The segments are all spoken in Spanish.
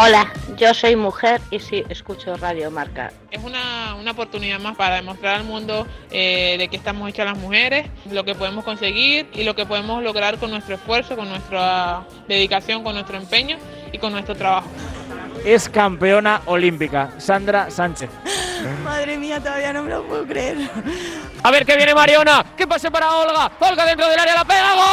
Hola, yo soy mujer y sí escucho Radio Marca. Es una, una oportunidad más para demostrar al mundo eh, de que estamos hechas las mujeres, lo que podemos conseguir y lo que podemos lograr con nuestro esfuerzo, con nuestra dedicación, con nuestro empeño y con nuestro trabajo. Es campeona olímpica, Sandra Sánchez. Madre mía, todavía no me lo puedo creer. A ver qué viene Mariona. ¿Qué pase para Olga? Olga dentro del área, la pega. ¡Gol!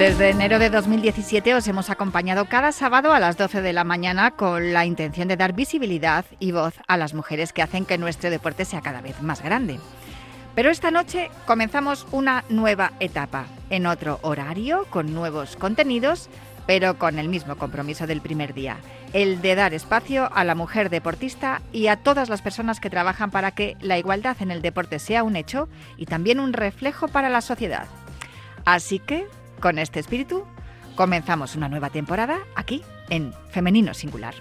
Desde enero de 2017 os hemos acompañado cada sábado a las 12 de la mañana con la intención de dar visibilidad y voz a las mujeres que hacen que nuestro deporte sea cada vez más grande. Pero esta noche comenzamos una nueva etapa, en otro horario, con nuevos contenidos, pero con el mismo compromiso del primer día, el de dar espacio a la mujer deportista y a todas las personas que trabajan para que la igualdad en el deporte sea un hecho y también un reflejo para la sociedad. Así que con este espíritu, comenzamos una nueva temporada aquí en Femenino Singular.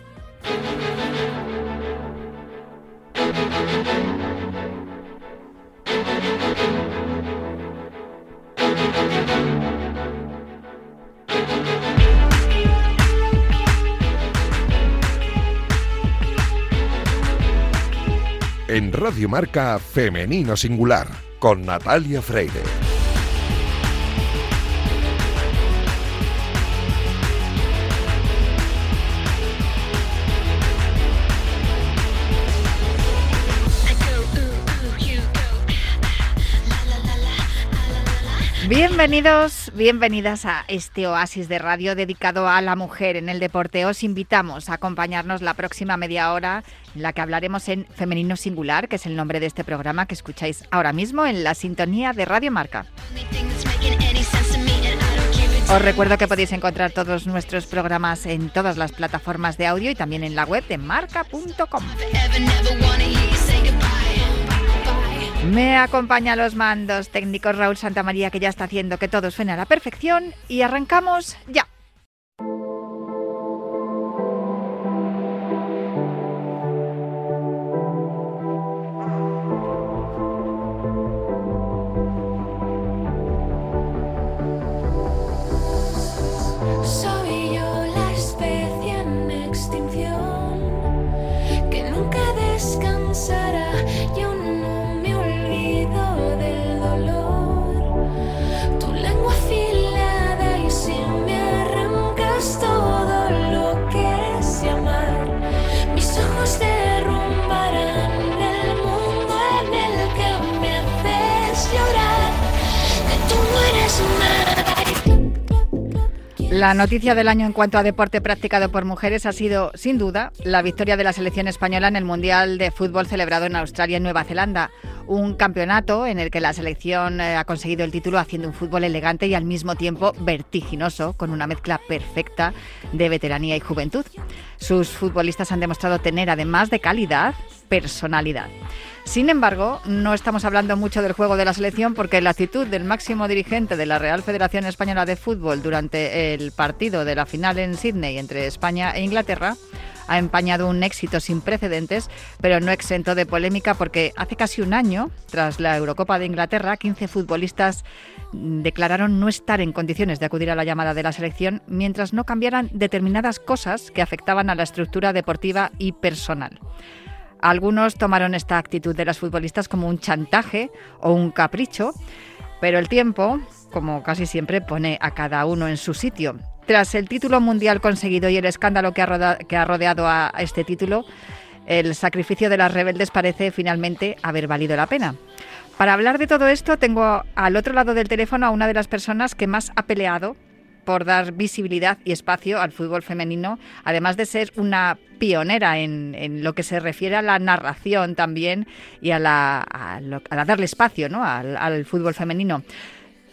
En Radio Marca Femenino Singular con Natalia Freire. Bienvenidos, bienvenidas a este oasis de radio dedicado a la mujer en el deporte. Os invitamos a acompañarnos la próxima media hora en la que hablaremos en Femenino Singular, que es el nombre de este programa que escucháis ahora mismo en la sintonía de Radio Marca. Os recuerdo que podéis encontrar todos nuestros programas en todas las plataformas de audio y también en la web de marca.com. Me acompaña a los mandos técnicos Raúl Santamaría, que ya está haciendo que todo suene a la perfección. Y arrancamos ya. La noticia del año en cuanto a deporte practicado por mujeres ha sido, sin duda, la victoria de la selección española en el Mundial de Fútbol celebrado en Australia y Nueva Zelanda. Un campeonato en el que la selección eh, ha conseguido el título haciendo un fútbol elegante y al mismo tiempo vertiginoso, con una mezcla perfecta de veteranía y juventud. Sus futbolistas han demostrado tener, además de calidad, personalidad. Sin embargo, no estamos hablando mucho del juego de la selección porque la actitud del máximo dirigente de la Real Federación Española de Fútbol durante el partido de la final en Sydney entre España e Inglaterra ha empañado un éxito sin precedentes, pero no exento de polémica porque hace casi un año, tras la Eurocopa de Inglaterra, 15 futbolistas declararon no estar en condiciones de acudir a la llamada de la selección mientras no cambiaran determinadas cosas que afectaban a la estructura deportiva y personal. Algunos tomaron esta actitud de las futbolistas como un chantaje o un capricho, pero el tiempo, como casi siempre, pone a cada uno en su sitio. Tras el título mundial conseguido y el escándalo que ha, que ha rodeado a este título, el sacrificio de las rebeldes parece finalmente haber valido la pena. Para hablar de todo esto, tengo al otro lado del teléfono a una de las personas que más ha peleado por dar visibilidad y espacio al fútbol femenino, además de ser una pionera en, en lo que se refiere a la narración también y a, la, a, lo- darle espacio ¿no? al, al fútbol femenino.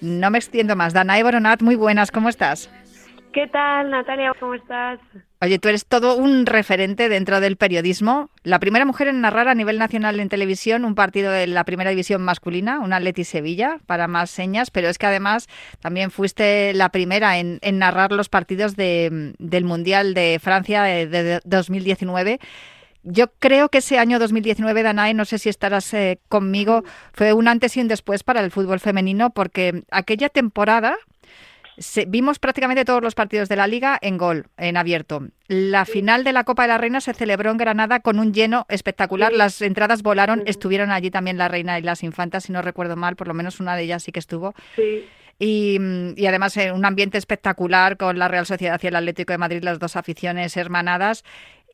No me extiendo más. Danae Boronat, muy buenas, ¿cómo estás? ¿Qué tal, Natalia? ¿Cómo estás? Oye, tú eres todo un referente dentro del periodismo. La primera mujer en narrar a nivel nacional en televisión un partido de la primera división masculina, un Atleti Sevilla, para más señas, pero es que además también fuiste la primera en, en narrar los partidos de- del Mundial de Francia de, de 2019. yo creo que ese año 2019, Danae, no sé si estarás eh, conmigo, fue un antes y un después para el fútbol femenino, porque aquella temporada vimos prácticamente todos los partidos de la liga en gol, en abierto. La final de la Copa de la Reina se celebró en Granada con un lleno espectacular. Las entradas volaron, estuvieron allí también la Reina y las Infantas, si no recuerdo mal, por lo menos una de ellas sí que estuvo. Y, y, además en un ambiente espectacular con la Real Sociedad y el Atlético de Madrid, las dos aficiones hermanadas.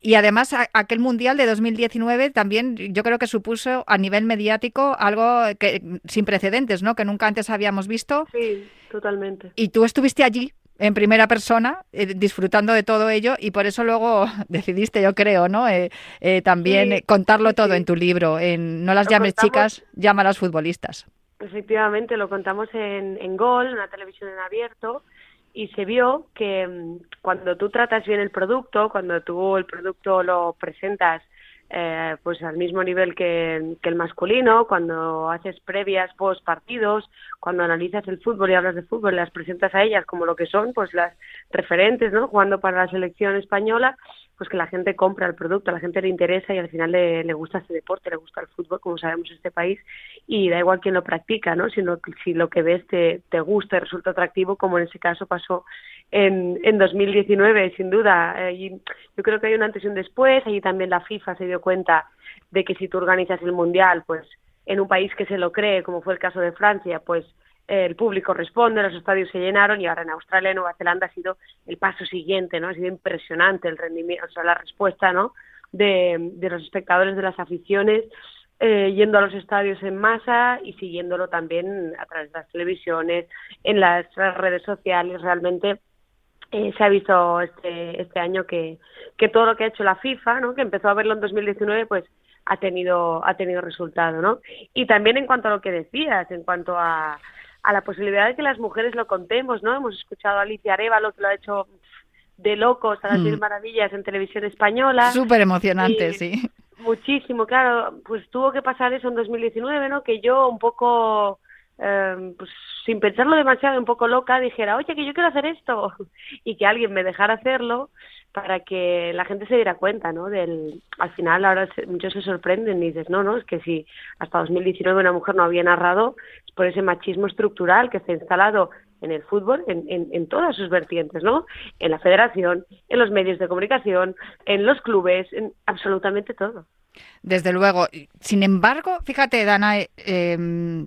Y además aquel Mundial de 2019 también yo creo que supuso a nivel mediático algo que sin precedentes, ¿no? Que nunca antes habíamos visto. Sí, totalmente. Y tú estuviste allí en primera persona, eh, disfrutando de todo ello, y por eso luego decidiste, yo creo, ¿no? Eh, eh, también contarlo todo en tu libro, en No las llames chicas, llámalas futbolistas. Efectivamente, lo contamos en, en Gol, una televisión en abierto, y se vio que mm, cuando tú tratas bien el producto, cuando tú el producto lo presentas eh, pues al mismo nivel que, que, el masculino, cuando haces previas post partidos, cuando analizas el fútbol y hablas de fútbol, las presentas a ellas como lo que son, pues las referentes, ¿no? Jugando para la selección española, pues que la gente compra el producto, a la gente le interesa y al final le, le gusta este deporte, le gusta el fútbol, como sabemos en este país, y da igual quién lo practica, ¿no? Sino si lo que ves te, te gusta y resulta atractivo, como en ese caso pasó en, en 2019, sin duda. Eh, yo creo que hay un antes y un después, allí también la FIFA se dio cuenta de que si tú organizas el Mundial, pues en un país que se lo cree, como fue el caso de Francia, pues el público responde, los estadios se llenaron y ahora en Australia y Nueva Zelanda ha sido el paso siguiente, ¿no? Ha sido impresionante el rendimiento, o sea, la respuesta, ¿no? De, de los espectadores, de las aficiones, eh, yendo a los estadios en masa y siguiéndolo también a través de las televisiones, en las redes sociales, realmente eh, se ha visto este, este año que, que todo lo que ha hecho la FIFA, ¿no? que empezó a verlo en 2019, pues ha tenido, ha tenido resultado, ¿no? Y también en cuanto a lo que decías, en cuanto a, a la posibilidad de que las mujeres lo contemos, ¿no? Hemos escuchado a Alicia Arevalo que lo ha hecho de locos a las mil mm. maravillas en televisión española. Súper emocionante, sí. Muchísimo, claro. Pues tuvo que pasar eso en 2019, ¿no? Que yo un poco, eh, pues sin pensarlo demasiado, un poco loca, dijera, oye, que yo quiero hacer esto. Y que alguien me dejara hacerlo para que la gente se diera cuenta, ¿no? Del, al final ahora muchos se sorprenden y dices, no, no, es que si hasta 2019 una mujer no había narrado, es por ese machismo estructural que está instalado en el fútbol, en, en, todas sus vertientes, ¿no? En la federación, en los medios de comunicación, en los clubes, en absolutamente todo. Desde luego. Sin embargo, fíjate, Dana, eh,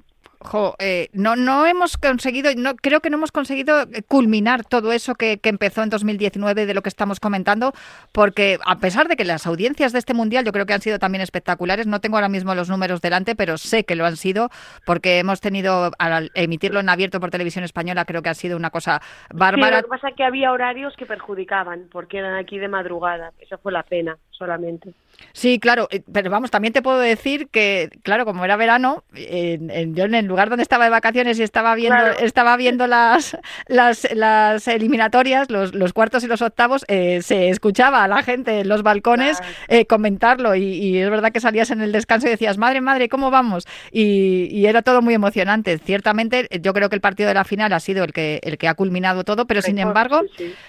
eh, no, no hemos conseguido, no, creo que no hemos conseguido culminar todo eso que, empezó en 2019 de lo que estamos comentando, porque a pesar de que las audiencias de este mundial yo creo que han sido también espectaculares, no tengo ahora mismo los números delante, pero sé que lo han sido, porque hemos tenido, al emitirlo en abierto por televisión española, creo que ha sido una cosa bárbara. lo que pasa es que había horarios que perjudicaban, porque eran aquí de madrugada, esa fue la pena solamente. Sí, claro, eh, pero vamos, también te puedo decir que, claro, como era verano, en, yo en el lugar donde estaba de vacaciones y estaba viendo, estaba viendo las, las, las eliminatorias, los, los, cuartos y los octavos, eh, se escuchaba a la gente en los balcones eh, comentarlo y, es verdad que salías en el descanso y decías, madre, madre, ¿cómo vamos? Y, era todo muy emocionante. Ciertamente, yo creo que el partido de la final ha sido el que, el que ha culminado todo, pero sin embargo,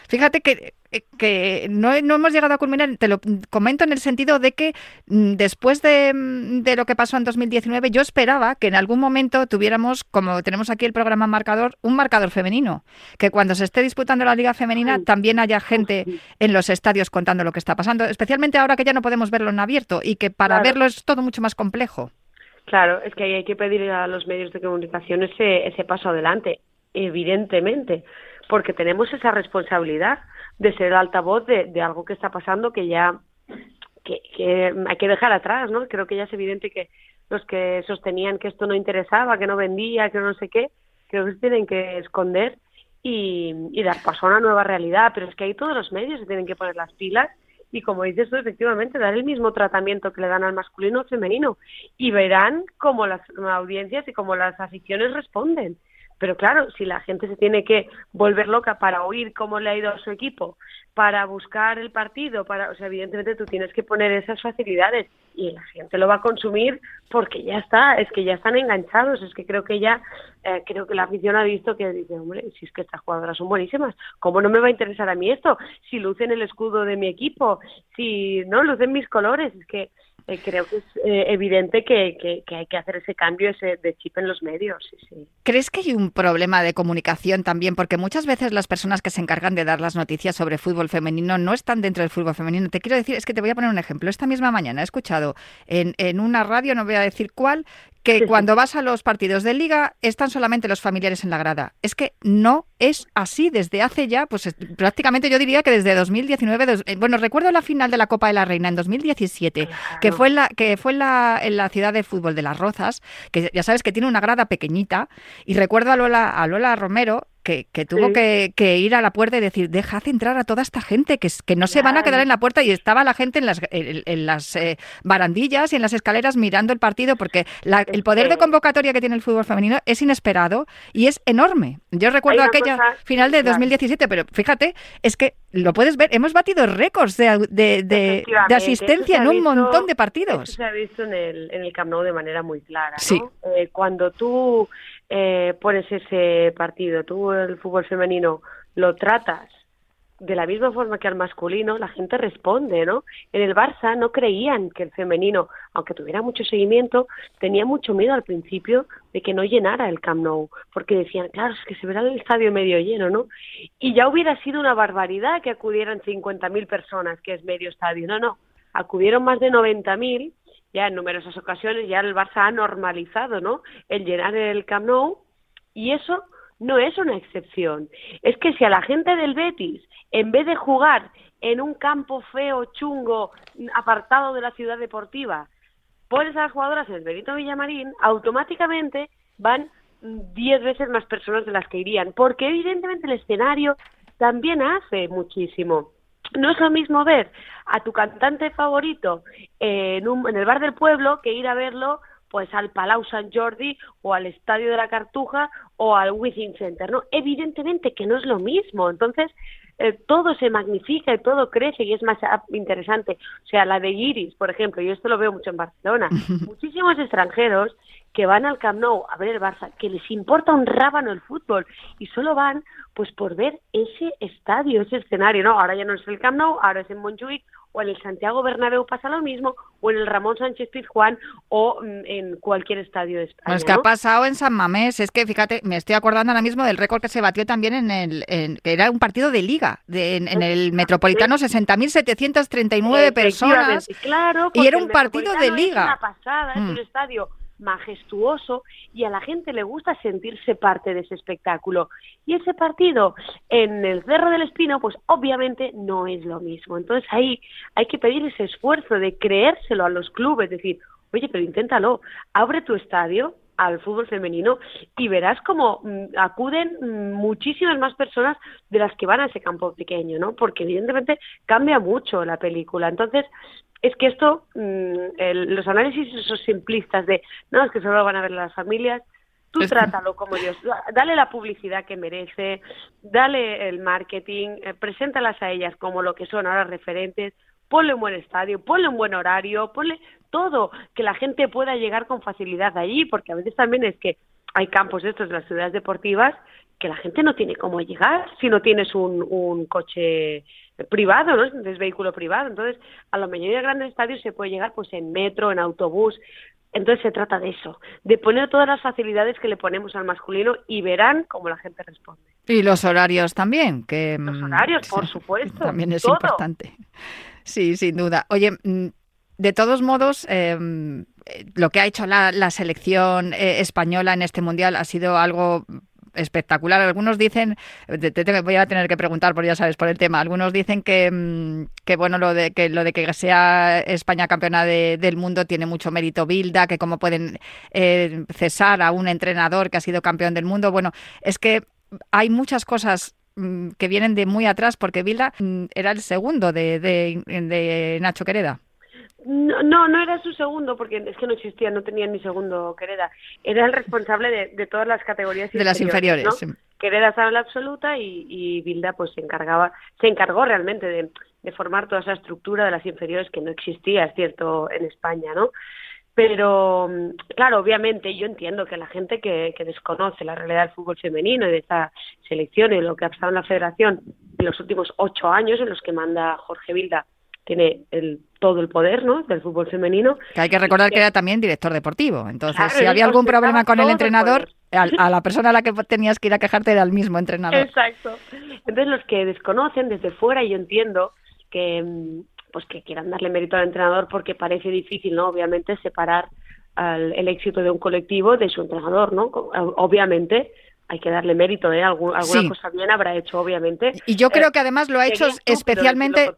fíjate que que no, no, hemos llegado a culminar, te lo comento en el sentido de que mm, después de, mm, de, lo que pasó en 2019, yo esperaba que en algún momento tuviéramos, como tenemos aquí el programa marcador, un marcador femenino, que cuando se esté disputando la liga femenina también haya gente en los estadios contando lo que está pasando, especialmente ahora que ya no podemos verlo en abierto y que para verlo es todo mucho más complejo. Claro, es que hay que pedir a los medios de comunicación ese, ese paso adelante, evidentemente, porque tenemos esa responsabilidad de ser el altavoz de, de algo que está pasando que ya que, que hay que dejar atrás, ¿no? Creo que ya es evidente que los que sostenían que esto no interesaba, que no vendía, que no sé qué, creo que se tienen que esconder y, dar paso a una nueva realidad. Pero es que ahí todos los medios se tienen que poner las pilas y, como dices tú, efectivamente, dar el mismo tratamiento que le dan al masculino al femenino y verán cómo las audiencias y cómo las aficiones responden. Pero claro, si la gente se tiene que volver loca para oír cómo le ha ido a su equipo, para buscar el partido, para, o sea, evidentemente tú tienes que poner esas facilidades y la gente lo va a consumir porque ya está, es que ya están enganchados, es que creo que ya, eh, creo que la afición ha visto que dice, hombre, si es que estas jugadoras son buenísimas, ¿cómo no me va a interesar a mí esto? Si lucen el escudo de mi equipo, si no lucen mis colores, es que eh, creo que es eh, evidente que, que, que, hay que hacer ese cambio ese de chip en los medios. ¿Crees que hay un problema de comunicación también? Porque muchas veces las personas que se encargan de dar las noticias sobre fútbol femenino no están dentro del fútbol femenino. Te quiero decir, es que te voy a poner un ejemplo. Esta misma mañana he escuchado en, en una radio, no voy a decir cuál, que cuando vas a los partidos de liga están solamente los familiares en la grada. Es que no es así desde hace ya, pues prácticamente yo diría que desde 2019, dos, eh, bueno, recuerdo la final de la Copa de la Reina en 2017, claro. que fue en la que fue en la, en la ciudad de fútbol de Las Rozas, que ya sabes que tiene una grada pequeñita y recuerdo a Lola a Lola Romero que, que, tuvo sí. que, que, ir a la puerta y decir, dejad entrar a toda esta gente, que, que no se van a quedar en la puerta. Y estaba la gente en las, en, en las eh, barandillas y en las escaleras mirando el partido, porque la, el poder de convocatoria que tiene el fútbol femenino es inesperado y es enorme. Yo recuerdo aquella cosa, final de 2017, pero fíjate, es que lo puedes ver, hemos batido récords de, de, de, de asistencia en un visto, montón de partidos. Eso se ha visto en el, en el Camp Nou de manera muy clara. ¿no? Sí. Eh, cuando tú eh, pones ese partido, tú el fútbol femenino lo tratas de la misma forma que al masculino, la gente responde, ¿no? En el Barça no creían que el femenino, aunque tuviera mucho seguimiento, tenía mucho miedo al principio de que no llenara el Camp Nou, porque decían, claro, es que se verá el estadio medio lleno, ¿no? Y ya hubiera sido una barbaridad que acudieran 50.000 personas, que es medio estadio. No, no, acudieron más de 90.000 ya en numerosas ocasiones ya el Barça ha normalizado, ¿no? El llenar el Camp Nou y eso no es una excepción. Es que si a la gente del Betis, en vez de jugar en un campo feo, chungo, apartado de la ciudad deportiva, pones a las jugadoras en el Benito Villamarín, automáticamente van diez veces más personas de las que irían, porque evidentemente el escenario también hace muchísimo. No es lo mismo ver a tu cantante favorito en, un, en el bar del pueblo que ir a verlo pues al Palau Sant Jordi o al Estadio de la Cartuja o al Within Center, ¿no? Evidentemente que no es lo mismo, entonces eh, todo se magnifica y todo crece y es más interesante. O sea, la de Iris, por ejemplo, yo esto lo veo mucho en Barcelona, muchísimos extranjeros que van al Camp Nou a ver el Barça, que les importa un rábano el fútbol y solo van pues por ver ese estadio, ese escenario, ¿no? Ahora ya no es el Camp Nou, ahora es en Montjuic o en el Santiago Bernabéu pasa lo mismo, o en el Ramón Sánchez Pizjuán o mm, en cualquier estadio de España. Es que ¿no? ha pasado en San Mamés, es que fíjate, me estoy acordando ahora mismo del récord que se batió también en el, en, que era un partido de liga, de, en, en, el Metropolitano, 60.739 personas, claro, y era un partido de liga. Es una pasada, mm. es un estadio majestuoso y a la gente le gusta sentirse parte de ese espectáculo. Y ese partido en el Cerro del Espino, pues obviamente no es lo mismo. Entonces ahí hay que pedir ese esfuerzo de creérselo a los clubes, decir, oye, pero inténtalo, abre tu estadio al fútbol femenino y verás como mm, acuden mm, muchísimas más personas de las que van a ese campo pequeño, ¿no? Porque evidentemente cambia mucho la película. Entonces, es que esto, mmm, el, los análisis esos simplistas de, no, es que solo van a ver las familias, tú es trátalo que... como Dios, dale la publicidad que merece, dale el marketing, eh, preséntalas a ellas como lo que son ahora referentes, ponle un buen estadio, ponle un buen horario, ponle todo, que la gente pueda llegar con facilidad allí, porque a veces también es que hay campos estos de las ciudades deportivas que la gente no tiene cómo llegar si no tienes un, un coche privado, ¿no? Es vehículo privado. Entonces, a la mayoría de grandes estadios se puede llegar pues en metro, en autobús. Entonces se trata de eso, de poner todas las facilidades que le ponemos al masculino y verán cómo la gente responde. Y los horarios también, que los horarios, por supuesto. También es todo. importante. Sí, sin duda. Oye, de todos modos, eh, lo que ha hecho la, la selección eh, española en este mundial ha sido algo espectacular. Algunos dicen, te, voy a tener que preguntar, porque ya sabes, por el tema. Algunos dicen que, que bueno, lo de que lo de que sea España campeona de, del mundo tiene mucho mérito Bilda, que cómo pueden eh, cesar a un entrenador que ha sido campeón del mundo. Bueno, es que hay muchas cosas mm, que vienen de muy atrás, porque Bilda mm, era el segundo de, de, de Nacho Quereda. No, no, no era su segundo, porque es que no existía, no tenía ni segundo Quereda. Era el responsable de, de todas las categorías De las inferiores, ¿no? Quereda estaba en la absoluta y, y Bilda pues se encargaba, se encargó realmente de, de formar toda esa estructura de las inferiores que no existía, es cierto, en España, ¿no? Pero, claro, obviamente yo entiendo que la gente que, que desconoce la realidad del fútbol femenino y de esta selección y de lo que ha pasado en la federación en los últimos ocho años en los que manda Jorge Vilda, tiene el, todo el poder ¿no? del fútbol femenino. Que hay que recordar que era también director deportivo. Entonces, Claro, si había algún problema con el entrenador, a, a la persona a la que tenías que ir a quejarte era el mismo entrenador. Exacto. Entonces los que desconocen desde fuera, yo entiendo que mm, pues que quieran darle mérito al entrenador porque parece difícil, ¿no? Obviamente separar al- el éxito de un colectivo de su entrenador, ¿no? Co- Obviamente hay que darle mérito, ¿eh? Algu- alguna Sí. cosa bien habrá hecho, obviamente. Y yo creo Eh, que además lo ha hecho tú, especialmente,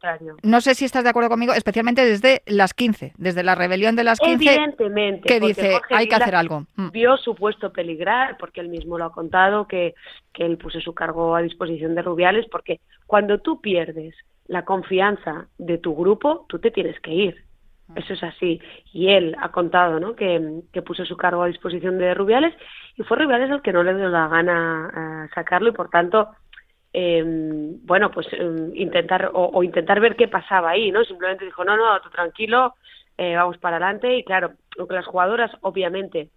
no sé si estás de acuerdo conmigo, especialmente desde las 15, desde la rebelión de las 15, Evidentemente. que dice, Jorge hay que hacer algo. Mm. Vio su puesto peligrar, porque él mismo lo ha contado, que, que él puso su cargo a disposición de Rubiales, porque cuando tú pierdes la confianza de tu grupo, tú te tienes que ir. Eso es así. Y él ha contado ¿no? que, que puso su cargo a disposición de Rubiales y fue Rubiales el que no le dio la gana a sacarlo y por tanto eh, bueno, pues eh, intentar o, intentar ver qué pasaba ahí, ¿no? Simplemente dijo, no, no, tú tranquilo, eh, vamos para adelante y claro, aunque las jugadoras obviamente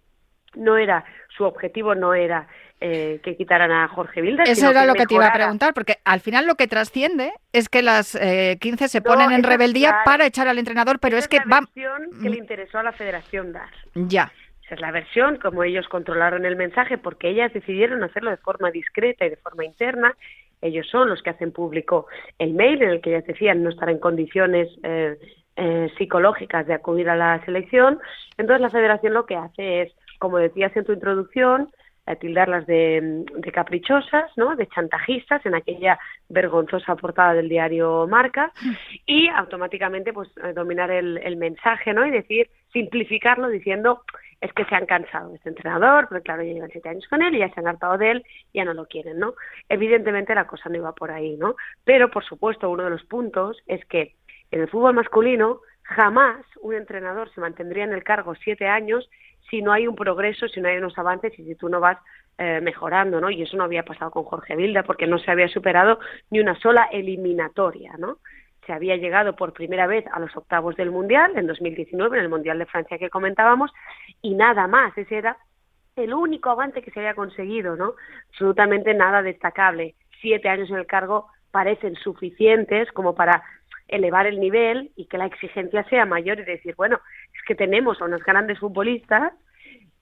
no era, su objetivo no era eh, que quitaran a Jorge Vilda. Eso sino era lo que te iba a preguntar, porque al final lo que trasciende es que las eh, 15 se No, ponen en rebeldía claro. para echar al entrenador, pero Esa es que la va... versión que le interesó a la federación dar. Ya. Esa es la versión, como ellos controlaron el mensaje, porque ellas decidieron hacerlo de forma discreta y de forma interna. Ellos son los que hacen público el mail en el que ellas decían no estar en condiciones eh, eh, psicológicas de acudir a la selección. Entonces la federación lo que hace es, como decías en tu introducción, eh, tildarlas de, de caprichosas, ¿no? de chantajistas en aquella vergonzosa portada del diario Marca y automáticamente pues eh, dominar el, el mensaje ¿no? y decir, simplificarlo diciendo es que se han cansado de este entrenador, porque claro, ya llevan siete años con él y ya se han hartado de él, ya no lo quieren, ¿no? Evidentemente la cosa no iba por ahí, ¿no? Pero, por supuesto, uno de los puntos es que en el fútbol masculino jamás un entrenador se mantendría en el cargo siete años si no hay un progreso, si no hay unos avances y si tú no vas eh, mejorando, ¿no? Y eso no había pasado con Jorge Vilda porque no se había superado ni una sola eliminatoria, ¿no? Se había llegado por primera vez a los octavos del Mundial en 2019, en el Mundial de Francia que comentábamos, y nada más. Ese era el único avance que se había conseguido, ¿no? Absolutamente nada destacable. Siete años en el cargo parecen suficientes como para elevar el nivel y que la exigencia sea mayor y decir, bueno, es que tenemos a unos grandes futbolistas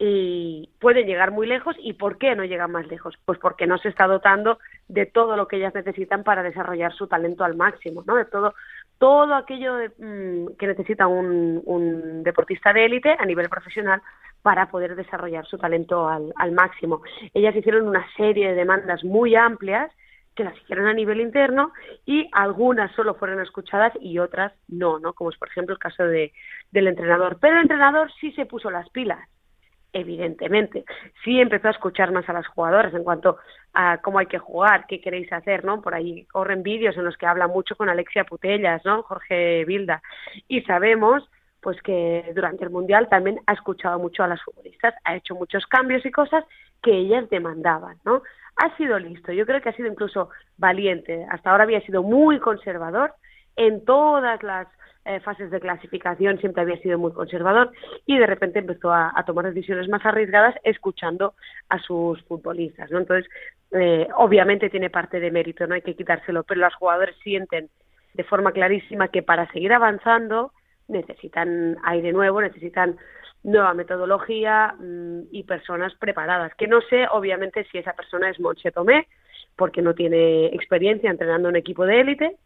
y pueden llegar muy lejos y ¿por qué no llegan más lejos? Pues porque no se está dotando de todo lo que ellas necesitan para desarrollar su talento al máximo, ¿no? De todo todo aquello de, mm, que necesita un, un deportista de élite a nivel profesional para poder desarrollar su talento al, al máximo. Ellas hicieron una serie de demandas muy amplias que las hicieron a nivel interno y algunas solo fueron escuchadas y otras no, ¿no? Como es por ejemplo el caso de, del entrenador. Pero el entrenador sí se puso las pilas evidentemente. Sí empezó a escuchar más a las jugadoras en cuanto a cómo hay que jugar, qué queréis hacer, ¿no? Por ahí corren vídeos en los que habla mucho con Alexia Putellas, ¿no? Jorge Vilda. Y sabemos pues que durante el Mundial también ha escuchado mucho a las futbolistas, ha hecho muchos cambios y cosas que ellas demandaban, ¿no? Ha sido listo, yo creo que ha sido incluso valiente. Hasta ahora había sido muy conservador en todas las eh, fases de clasificación siempre había sido muy conservador y de repente empezó a, tomar decisiones más arriesgadas escuchando a sus futbolistas, ¿no? Entonces, eh, obviamente tiene parte de mérito, no hay que quitárselo, pero los jugadores sienten de forma clarísima que para seguir avanzando necesitan aire nuevo, necesitan nueva metodología mmm, y personas preparadas. Que no sé, obviamente, si esa persona es Monche Tomé, porque no tiene experiencia entrenando un equipo de élite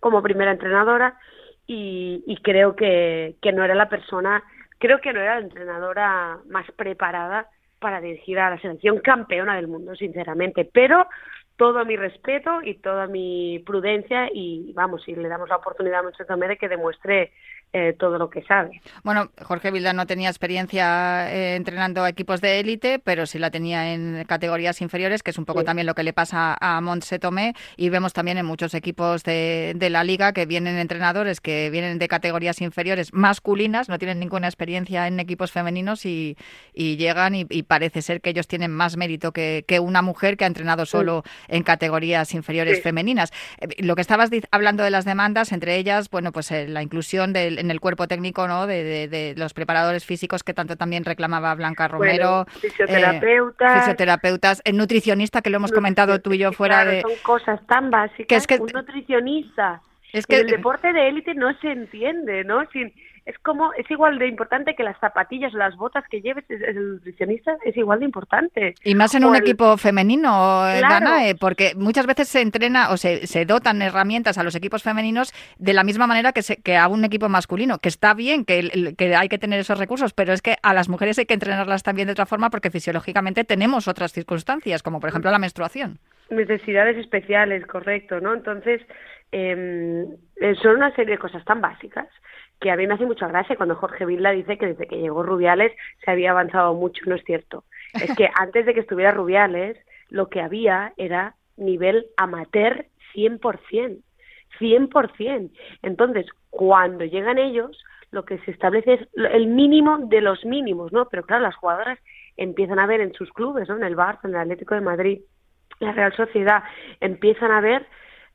como primera entrenadora y, y creo que, que no era la persona, creo que no era la entrenadora más preparada para dirigir a la selección campeona del mundo, sinceramente. Pero todo mi respeto y toda mi prudencia y vamos, si le damos la oportunidad a Moncho Tomé que demuestre eh, todo lo que sabe. Bueno, Jorge Vilda no tenía experiencia eh, entrenando a equipos de élite, pero sí la tenía en categorías inferiores, que es un poco Sí. también lo que le pasa a Montse Tomé. Y vemos también en muchos equipos de, de la liga que vienen entrenadores que vienen de categorías inferiores masculinas, no tienen ninguna experiencia en equipos femeninos y, y llegan y, y parece ser que ellos tienen más mérito que, que una mujer que ha entrenado solo en categorías inferiores Sí. femeninas. Eh, Lo que estabas hablando de las demandas, entre ellas, bueno, pues eh, la inclusión del, en el cuerpo técnico, ¿no? De, de- de los preparadores físicos que tanto también reclamaba Blanca Romero. Bueno, fisioterapeutas, eh, fisioterapeutas, el nutricionista que lo hemos comentado tú y yo fuera Claro, de. Son cosas tan básicas. Que es que- un nutricionista. Es En que el deporte de élite no se entiende, ¿no? Sin, es como es igual de importante que las zapatillas o las botas que lleves. es- El nutricionista es igual de importante. Y más en O un el- equipo femenino, eh, Claro. Danae, porque muchas veces se entrena o se, se dotan herramientas a los equipos femeninos de la misma manera que, se- que a un equipo masculino, que está bien, que, que hay que tener esos recursos, pero es que a las mujeres hay que entrenarlas también de otra forma porque fisiológicamente tenemos otras circunstancias, como por ejemplo la menstruación. necesidades especiales, correcto, ¿no? Entonces, eh, eh, son una serie de cosas tan básicas que a mí me hace mucha gracia cuando Jorge Vilda dice que desde que llegó Rubiales se había avanzado mucho. No es cierto. Es que antes de que estuviera Rubiales, lo que había era nivel amateur 100%. 100%. Entonces, cuando llegan ellos, lo que se establece es el mínimo de los mínimos, ¿no? Pero claro, las jugadoras empiezan a ver en sus clubes, ¿no? En el Barça, en el Atlético de Madrid, la Real Sociedad, empiezan a ver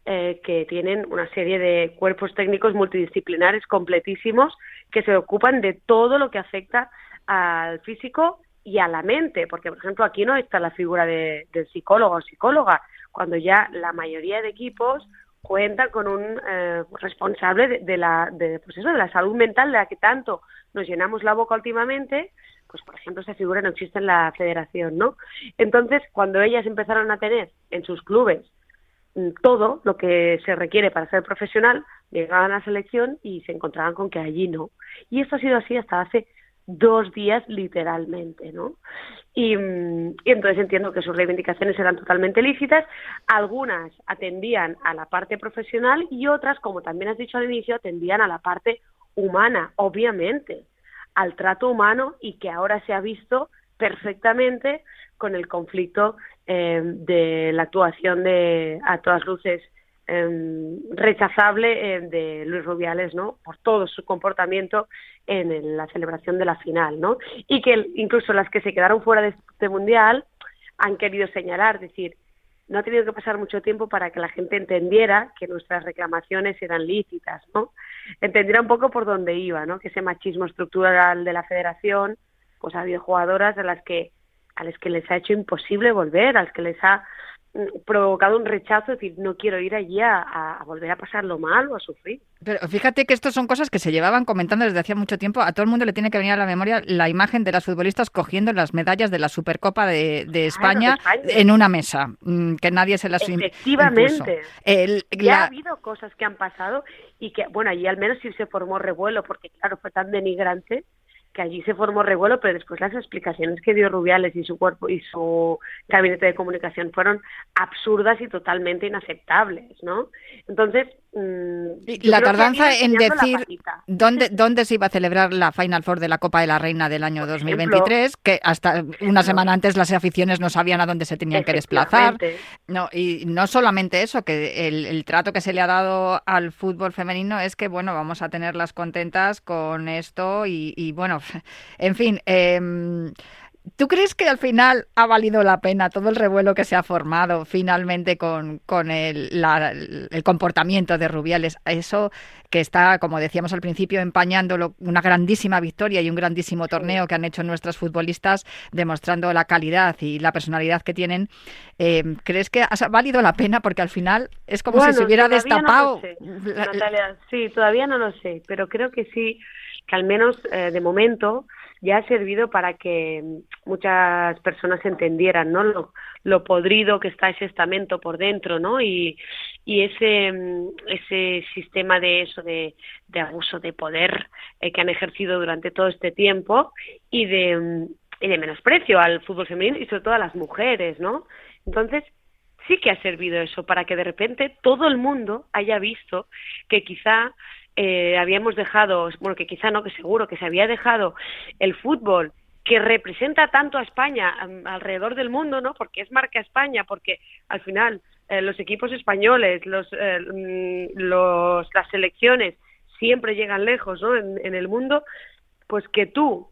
eh, que tienen una serie de cuerpos técnicos multidisciplinares completísimos que se ocupan de todo lo que afecta al físico y a la mente, porque por ejemplo aquí no está la figura de, del psicólogo o psicóloga, cuando ya la mayoría de equipos cuentan con un eh, responsable de, de la de, pues eso, de la salud mental de la que tanto nos llenamos la boca últimamente, pues por ejemplo esa figura no existe en la federación, ¿no? Entonces, cuando ellas empezaron a tener en sus clubes todo lo que se requiere para ser profesional, llegaban a la selección y se encontraban con que allí no. Y esto ha sido así hasta hace dos días literalmente, ¿no? Y, mm, y entonces entiendo que sus reivindicaciones eran totalmente lícitas, algunas atendían a la parte profesional y otras, como también has dicho al inicio, atendían a la parte humana, obviamente, al trato humano y que ahora se ha visto perfectamente con el conflicto eh, de la actuación de a todas luces eh, rechazable eh, de Luis Rubiales, ¿no? Por todo su comportamiento en la celebración de la final, ¿no? Y que incluso las que se quedaron fuera de este mundial han querido señalar, decir, no ha tenido que pasar mucho tiempo para que la gente entendiera que nuestras reclamaciones eran lícitas, ¿no? Entendiera un poco por dónde iba, ¿no? Que ese machismo estructural de la federación, pues ha habido jugadoras a las que a las que les ha hecho imposible volver, a las que les ha mm, provocado un rechazo, es decir, no quiero ir allí a, volver a pasarlo mal o a sufrir. Pero fíjate que esto son cosas que se llevaban comentando desde hacía mucho tiempo. A todo el mundo le tiene que venir a la memoria la imagen de las futbolistas cogiendo las medallas de la Supercopa de, de España, España. en una mesa, mm, que nadie se las Efectivamente. El- Ya la- ha habido cosas que han pasado y que, bueno, allí al menos sí se formó revuelo, porque claro, fue tan denigrante que allí se formó revuelo, pero después las explicaciones que dio Rubiales y su cuerpo y su gabinete de comunicación fueron absurdas y totalmente inaceptables, ¿no? Entonces, la que han tardanza en la decir dónde, dónde se iba a celebrar la Final Four de la Copa de la Reina del año 2023, que hasta una semana antes las aficiones no sabían a dónde se tenían que desplazar. No, y no solamente eso, que el, el trato que se le ha dado al fútbol femenino es que, bueno, vamos a tenerlas contentas con esto y, y, bueno, en fin. em, ¿Tú crees que al final ha valido la pena todo el revuelo que se ha formado finalmente con, con el, la- el comportamiento de Rubiales? Eso que está, como decíamos al principio, empañando lo- una grandísima victoria y un grandísimo torneo que han hecho nuestras futbolistas, demostrando la calidad y la personalidad que tienen. Eh, ¿Crees que ha valido la pena? Porque al final es como Bueno, si se hubiera destapado. No sé, Natalia, sí, todavía no lo sé, pero creo que sí, que al menos eh, de momento ya ha servido para que muchas personas entendieran, ¿no? Lo, lo podrido que está ese estamento por dentro, ¿no? Y, y ese, mm, ese sistema de eso, de, de abuso de poder eh, que han ejercido durante todo este tiempo y de, mm, y de menosprecio al fútbol femenino y sobre todo a las mujeres, ¿no? Entonces, sí que ha servido eso para que de repente todo el mundo haya visto que quizá eh, habíamos dejado, bueno, que quizá no, que seguro que se había dejado el fútbol que representa tanto a España alrededor del mundo, ¿no? Porque es marca España, porque al final eh, los equipos españoles, los, eh, mm, los, las selecciones siempre llegan lejos, ¿no? En, en el mundo, pues que tú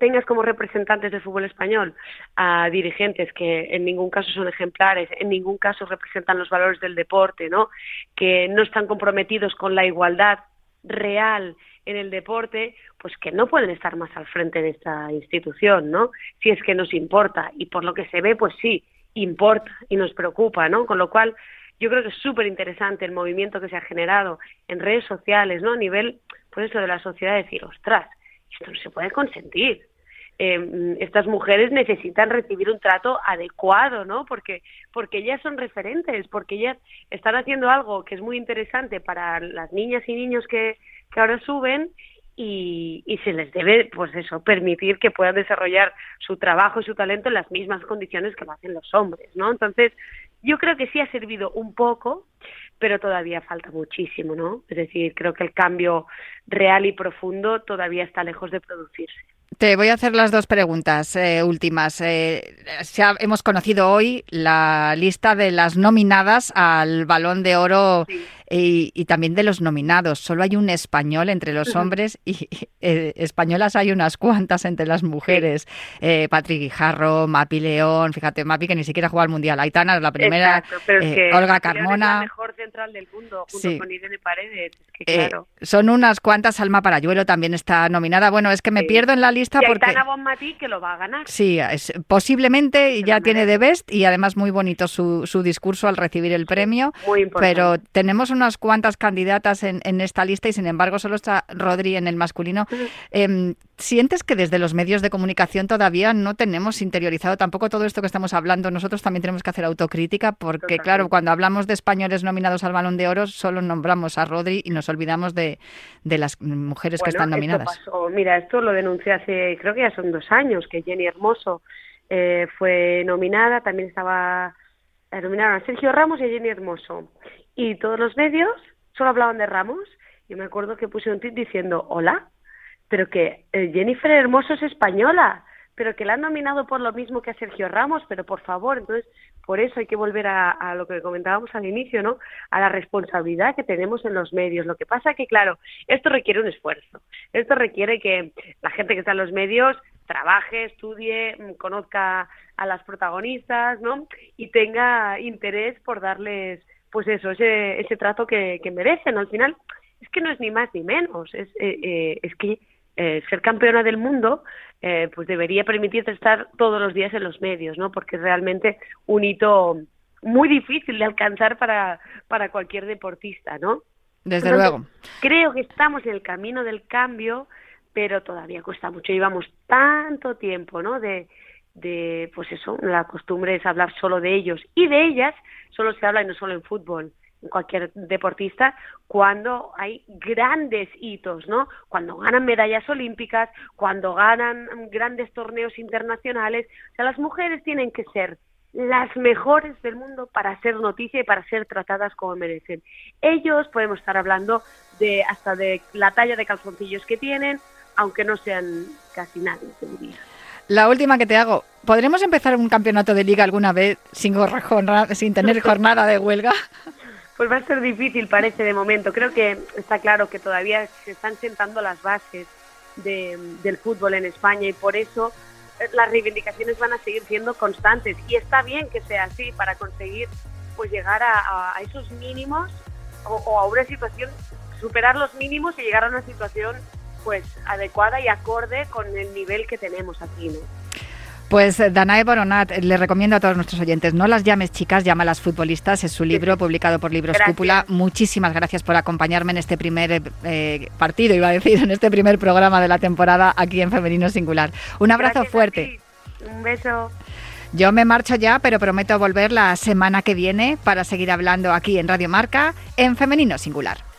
tengas como representantes del fútbol español a dirigentes que en ningún caso son ejemplares, en ningún caso representan los valores del deporte, ¿no? Que no están comprometidos con la igualdad real en el deporte, pues que no pueden estar más al frente de esta institución, ¿no? Si es que nos importa y por lo que se ve, pues sí, importa y nos preocupa, ¿no? Con lo cual, yo creo que es súper interesante el movimiento que se ha generado en redes sociales, ¿no? A nivel, pues eso de la sociedad, decir, ostras, esto no se puede consentir. Eh, estas mujeres necesitan recibir un trato adecuado, ¿no? Porque, porque ellas son referentes, porque ellas están haciendo algo que es muy interesante para las niñas y niños que, que ahora suben y, y se les debe, pues eso, permitir que puedan desarrollar su trabajo y su talento en las mismas condiciones que lo hacen los hombres, ¿no? Entonces, yo creo que sí ha servido un poco, pero todavía falta muchísimo, ¿no? Es decir, creo que el cambio real y profundo todavía está lejos de producirse. Te voy a hacer las dos preguntas eh, últimas. Eh, ya hemos conocido hoy la lista de las nominadas al Balón de Oro. Y, y también de los nominados. Solo hay un español entre los hombres y eh, españolas hay unas cuantas entre las mujeres. Eh, Patrick Guijarro, Mapi León, fíjate, Mapi que ni siquiera jugó al Mundial. Aitana, la primera, Exacto, pero es eh, Olga León es la Carmona. mejor central del mundo, junto Sí. con Irene Paredes. Es que, claro. son unas cuantas. Alma Parayuelo también está nominada. Bueno, es que me Sí. pierdo en la lista y porque... Aitana Bonmatí que lo va a ganar. Sí, es- posiblemente Se ya tiene de best y además muy bonito su, su discurso al recibir el premio. Muy importante. Pero tenemos unas cuantas candidatas en, en esta lista y sin embargo solo está Rodri en el masculino. Em, ¿Sientes que desde los medios de comunicación todavía no tenemos interiorizado tampoco todo esto que estamos hablando? Nosotros también tenemos que hacer autocrítica porque, claro, cuando hablamos de españoles nominados al Balón de Oro solo nombramos a Rodri y nos olvidamos de, de las mujeres que están esto nominadas. pasó- mira, esto lo denuncié hace, creo que ya son dos años, que Jenny Hermoso eh, fue nominada, también estaba, eh, nominaron a Sergio Ramos y a Jenny Hermoso. Y todos los medios solo hablaban de Ramos. Yo me acuerdo que puse un tweet diciendo, hola, pero que eh, Jennifer Hermoso es española, pero que la han nominado por lo mismo que a Sergio Ramos, pero por favor, entonces por eso hay que volver a, a lo que comentábamos al inicio, ¿no? A la responsabilidad que tenemos en los medios. Lo que pasa que, claro, esto requiere un esfuerzo. Esto requiere que la gente que está en los medios trabaje, estudie, mm, conozca a las protagonistas, ¿no? Y tenga interés por darles, pues eso, ese, ese trato que, que merecen. Al final, es que no es ni más ni menos. Es, eh, eh, es que eh, ser campeona del mundo eh, pues debería permitirte estar todos los días en los medios, ¿no? Porque es realmente un hito muy difícil de alcanzar para, para cualquier deportista, ¿no? Desde Entonces, luego. Creo que estamos en el camino del cambio, pero todavía cuesta mucho. Llevamos tanto tiempo, ¿no? De, de, pues eso, la costumbre es hablar solo de ellos y de ellas, solo se habla y no solo en fútbol, en cualquier deportista, cuando hay grandes hitos, ¿no? Cuando ganan medallas olímpicas, cuando ganan grandes torneos internacionales. O sea, las mujeres tienen que ser las mejores del mundo para ser noticia y para ser tratadas como merecen. Ellos podemos estar hablando de hasta de la talla de calzoncillos que tienen, aunque no sean casi nadie, te diría. La última que te hago. ¿Podremos empezar un campeonato de liga alguna vez sin, jornada- sin tener jornada de huelga? Pues va a ser difícil, parece, de momento. Creo que está claro que todavía se están sentando las bases de- del fútbol en España y por eso eh, las reivindicaciones van a seguir siendo constantes. Y está bien que sea así para conseguir pues llegar a, a- a esos mínimos o, o a una situación, superar los mínimos y llegar a una situación pues adecuada y acorde con el nivel que tenemos aquí, ¿no? Pues eh, Danae Boronat, le recomiendo a todos nuestros oyentes, no las llames chicas, llámalas futbolistas, es su libro publicado por Libros Gracias. Cúpula. Muchísimas gracias por acompañarme en este primer eh, partido, iba a decir, en este primer programa de la temporada aquí en Femenino Singular. Un abrazo Gracias fuerte. Un beso. Yo me marcho ya, pero prometo volver la semana que viene para seguir hablando aquí en Radio Marca en Femenino Singular.